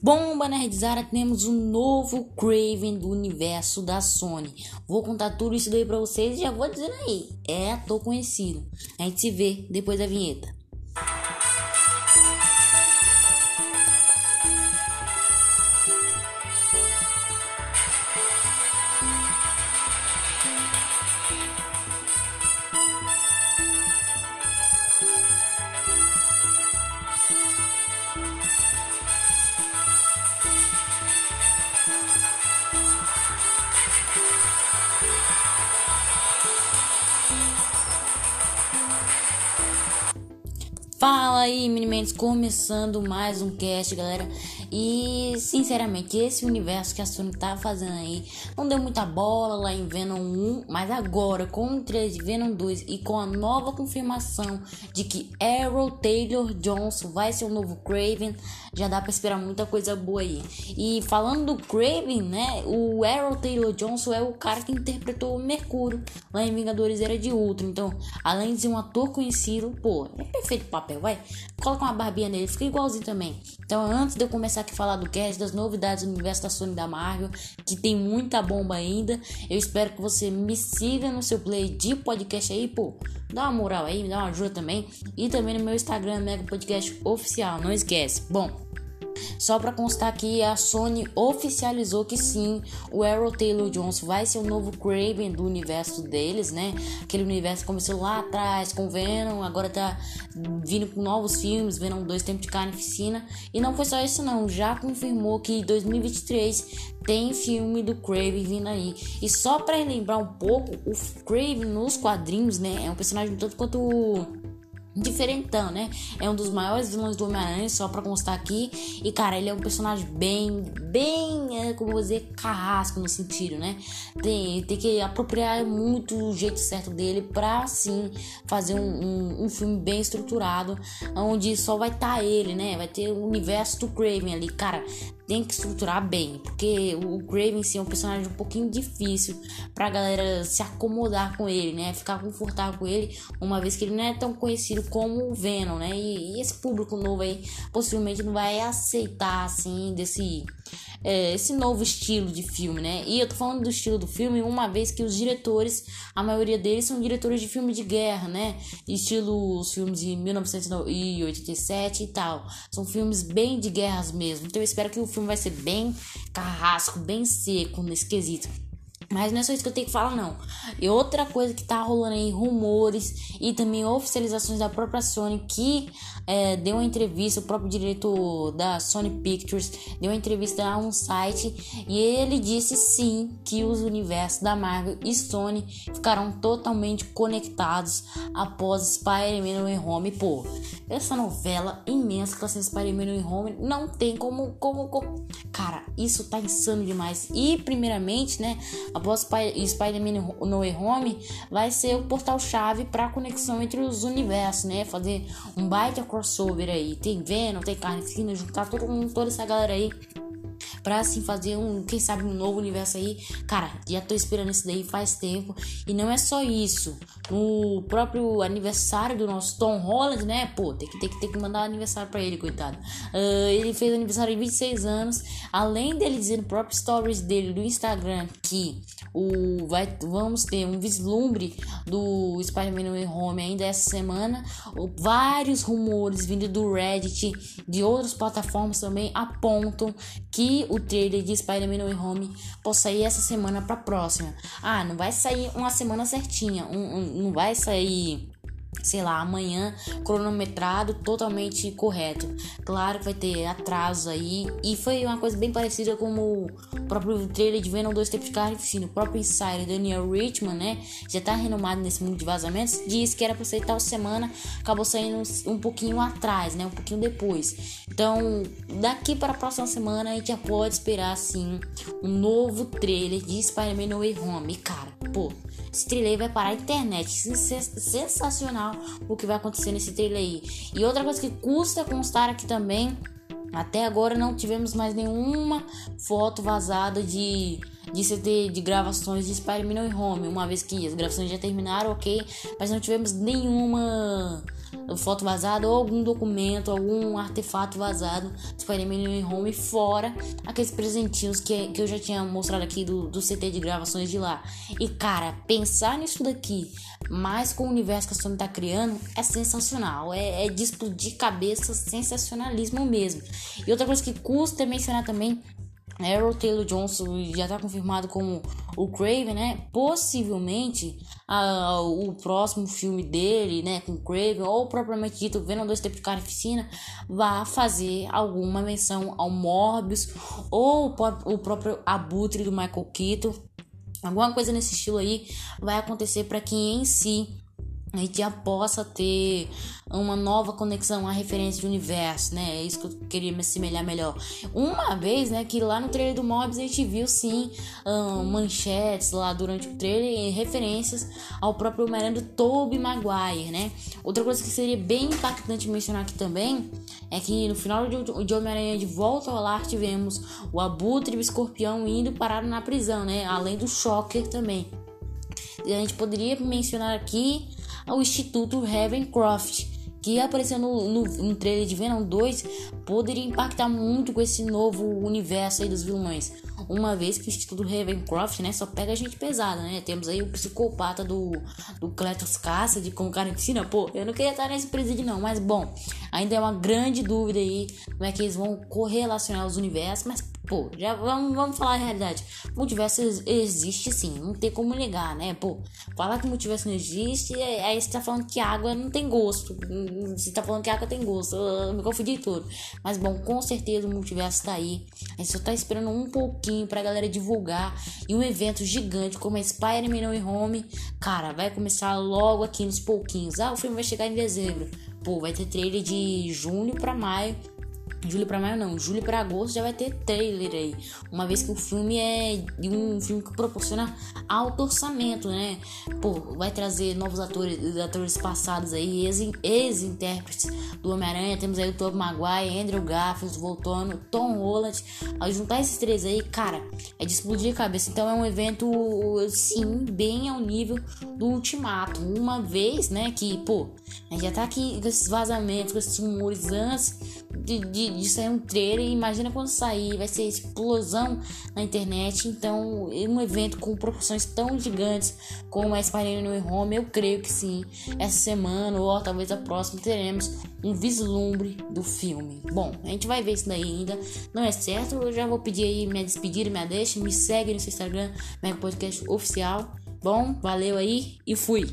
Bomba Nerdzara, temos um novo Craven do universo da Sony. Vou contar tudo isso daí pra vocês e já vou dizendo aí. É ator conhecido. A gente se vê depois da vinheta. Fala aí, Minimentos, começando mais um cast, galera. E, sinceramente, esse universo que a Sony tá fazendo aí não deu muita bola lá em Venom 1, mas agora, com o 3 de Venom 2 e com a nova confirmação de que Arrow Taylor Johnson vai ser o novo Craven, já dá pra esperar muita coisa boa aí. E falando do Craven, né, o Arrow Taylor Johnson é o cara que interpretou o Mercúrio lá em Vingadores Era de Ultron. Então, além de ser um ator conhecido, pô, é perfeito papel, vai. Coloca uma barbinha nele, fica igualzinho também. Então, antes de eu começar aqui a falar do cast, das novidades do universo da Sony da Marvel, que tem muita bomba ainda, eu espero que você me siga no seu play de podcast aí, pô. Dá uma moral aí, me dá uma ajuda também. E também no meu Instagram, Mega Podcast Oficial, não esquece. Bom, só para constar que a Sony oficializou que sim, o Arrow Taylor Johnson vai ser o novo Craven do universo deles, né? Aquele universo começou lá atrás com Venom, agora tá vindo com novos filmes, Venom 2 Tempo de Carnificina. E não foi só isso não, já confirmou que 2023 tem filme do Craven vindo aí. E só para lembrar um pouco, o Craven nos quadrinhos, né, é um personagem tanto quanto diferentão, né? É um dos maiores vilões do Homem-Aranha, só pra constar aqui. E, cara, ele é um personagem bem, bem, é, como vou dizer, carrasco no sentido, né? Tem, tem que apropriar muito o jeito certo dele pra, assim, fazer um, um, um filme bem estruturado, onde só vai estar tá ele, né? Vai ter o universo do Craven ali. Cara, tem que estruturar bem, porque o Craven sim é um personagem um pouquinho difícil pra galera se acomodar com ele, né? Ficar confortável com ele, uma vez que ele não é tão conhecido como o Venom, né? E, e esse público novo aí possivelmente não vai aceitar assim desse é, esse novo estilo de filme, né? E eu tô falando do estilo do filme uma vez que os diretores, a maioria deles são diretores de filme de guerra, né? Estilo os filmes de 1987 e tal. São filmes bem de guerras mesmo. Então eu espero que o filme vai ser bem carrasco, bem seco nesse quesito. Mas não é só isso que eu tenho que falar, não. E outra coisa que tá rolando aí, rumores e também oficializações da própria Sony, que é, deu uma entrevista, o próprio diretor da Sony Pictures deu uma entrevista a um site e ele disse sim que os universos da Marvel e Sony ficarão totalmente conectados após Spider-Man No Home. Pô, essa novela imensa que tá sendo Spider-Man No Home não tem como, como, como. Cara, isso tá insano demais. E, primeiramente, né? Após Spider-Man No Way Home, vai ser o portal-chave para a conexão entre os universos, né? Fazer um baita crossover aí. Tem Venom, tem Carnificina, juntar todo mundo, toda essa galera aí Pra assim fazer um, quem sabe, um novo universo aí. Cara, já tô esperando isso daí faz tempo. E não é só isso. No próprio aniversário do nosso Tom Holland, né? Pô, tem que, tem que, tem que mandar aniversário pra ele, coitado. Uh, ele fez aniversário de 26 anos. Além dele dizer no próprio stories dele do Instagram que o, vai, vamos ter um vislumbre do Spider-Man No Home ainda essa semana. Vários rumores vindo do Reddit, de outras plataformas também apontam que o trailer de Spider-Man No Home possa sair essa semana para próxima. Ah, não vai sair uma semana certinha, um, um, não vai sair sei lá, amanhã cronometrado totalmente correto. Claro que vai ter atraso aí. E foi uma coisa bem parecida com o próprio trailer de Venom 2 Tempos de Carnificina. O próprio insider Daniel Richman, né? Já tá renomado nesse mundo de vazamentos. Disse que era pra sair tal semana. Acabou saindo um pouquinho atrás, né? Um pouquinho depois. Então, daqui para a próxima semana a gente já pode esperar, assim, um novo trailer de Spider-Man No Way Home. E, cara, pô, esse trailer vai parar a internet. Sensacional o que vai acontecer nesse trailer aí. E outra coisa que custa constar aqui também. Até agora não tivemos mais nenhuma foto vazada de, de CT de gravações de Spider-Man No Home. Uma vez que as gravações já terminaram, ok. Mas não tivemos nenhuma foto vazada ou algum documento, algum artefato vazado do Spider-Man Home fora aqueles presentinhos que, que eu já tinha mostrado aqui do, do CT de gravações de lá. E cara, pensar nisso daqui, mais com o universo que a Sony tá criando, é sensacional. É, é de explodir cabeça, sensacionalismo mesmo. E outra coisa que custa mencionar também Arrow Taylor Johnson já está confirmado como o Craven, né? Possivelmente uh, o próximo filme dele, né, com Craven, ou propriamente dito Venom 2 Tempo de Carnificina, vai fazer alguma menção ao Morbius ou o próprio Abutre do Michael Keaton. Alguma coisa nesse estilo aí vai acontecer para que em si a gente já possa ter uma nova conexão à referência de universo, né? É isso que eu queria me assemelhar melhor. Uma vez, né, que lá no trailer do Mobs a gente viu sim um, manchetes lá durante o trailer referências ao próprio Homem-Aranha do Tobey Maguire, né? Outra coisa que seria bem impactante mencionar aqui também é que no final de Homem-Aranha de Volta ao Lar tivemos o Abutre e o Escorpião indo parar na prisão, né? Além do Shocker também. A gente poderia mencionar aqui ao Instituto Ravencroft, que apareceu no, no, no, trailer de Venom 2, poderia impactar muito com esse novo universo aí dos vilões. Uma vez que o Instituto Ravencroft, né, só pega gente pesada, né? Temos aí o psicopata do, do Cletus Cassidy com o cara de piscina. Pô, eu não queria estar nesse presídio não, mas bom, ainda é uma grande dúvida aí como é que eles vão correlacionar os universos, mas Pô, já vamos, vamos falar a realidade. Multiverso existe sim, não tem como negar, né? Pô, falar que multiverso não existe, aí você tá falando que água não tem gosto. Você tá falando que água tem gosto, eu me confundi tudo. Mas bom, com certeza o multiverso tá aí. A gente só tá esperando um pouquinho pra galera divulgar. E um evento gigante como é Spider-Man No Home, cara, vai começar logo aqui nos pouquinhos. Ah, o filme vai chegar em dezembro. Pô, vai ter trailer de junho pra maio Julho para maio não, julho para agosto já vai ter trailer aí. Uma vez que o filme é um filme que proporciona alto orçamento, né? Pô, vai trazer novos atores, atores passados aí, ex-intérpretes do Homem-Aranha. Temos aí o Tobey Maguire, Andrew Garfield voltando, Tom Holland. Ao juntar esses três aí, cara, é de explodir a cabeça. Então é um evento, sim, bem ao nível do Ultimato. Uma vez, né, que, pô, a gente já tá aqui com esses vazamentos, com esses rumores antes de, de, de sair um trailer. Imagina quando sair, vai ser explosão na internet. Então, um evento com proporções tão gigantes como a Spider-Man no Home, eu creio que sim. Essa semana ou talvez a próxima teremos um vislumbre do filme. Bom, a gente vai ver isso daí ainda. Não é certo, eu já vou pedir aí minha despedida, minha deixa. Me segue no seu Instagram, meu podcast oficial. Bom, valeu aí e fui!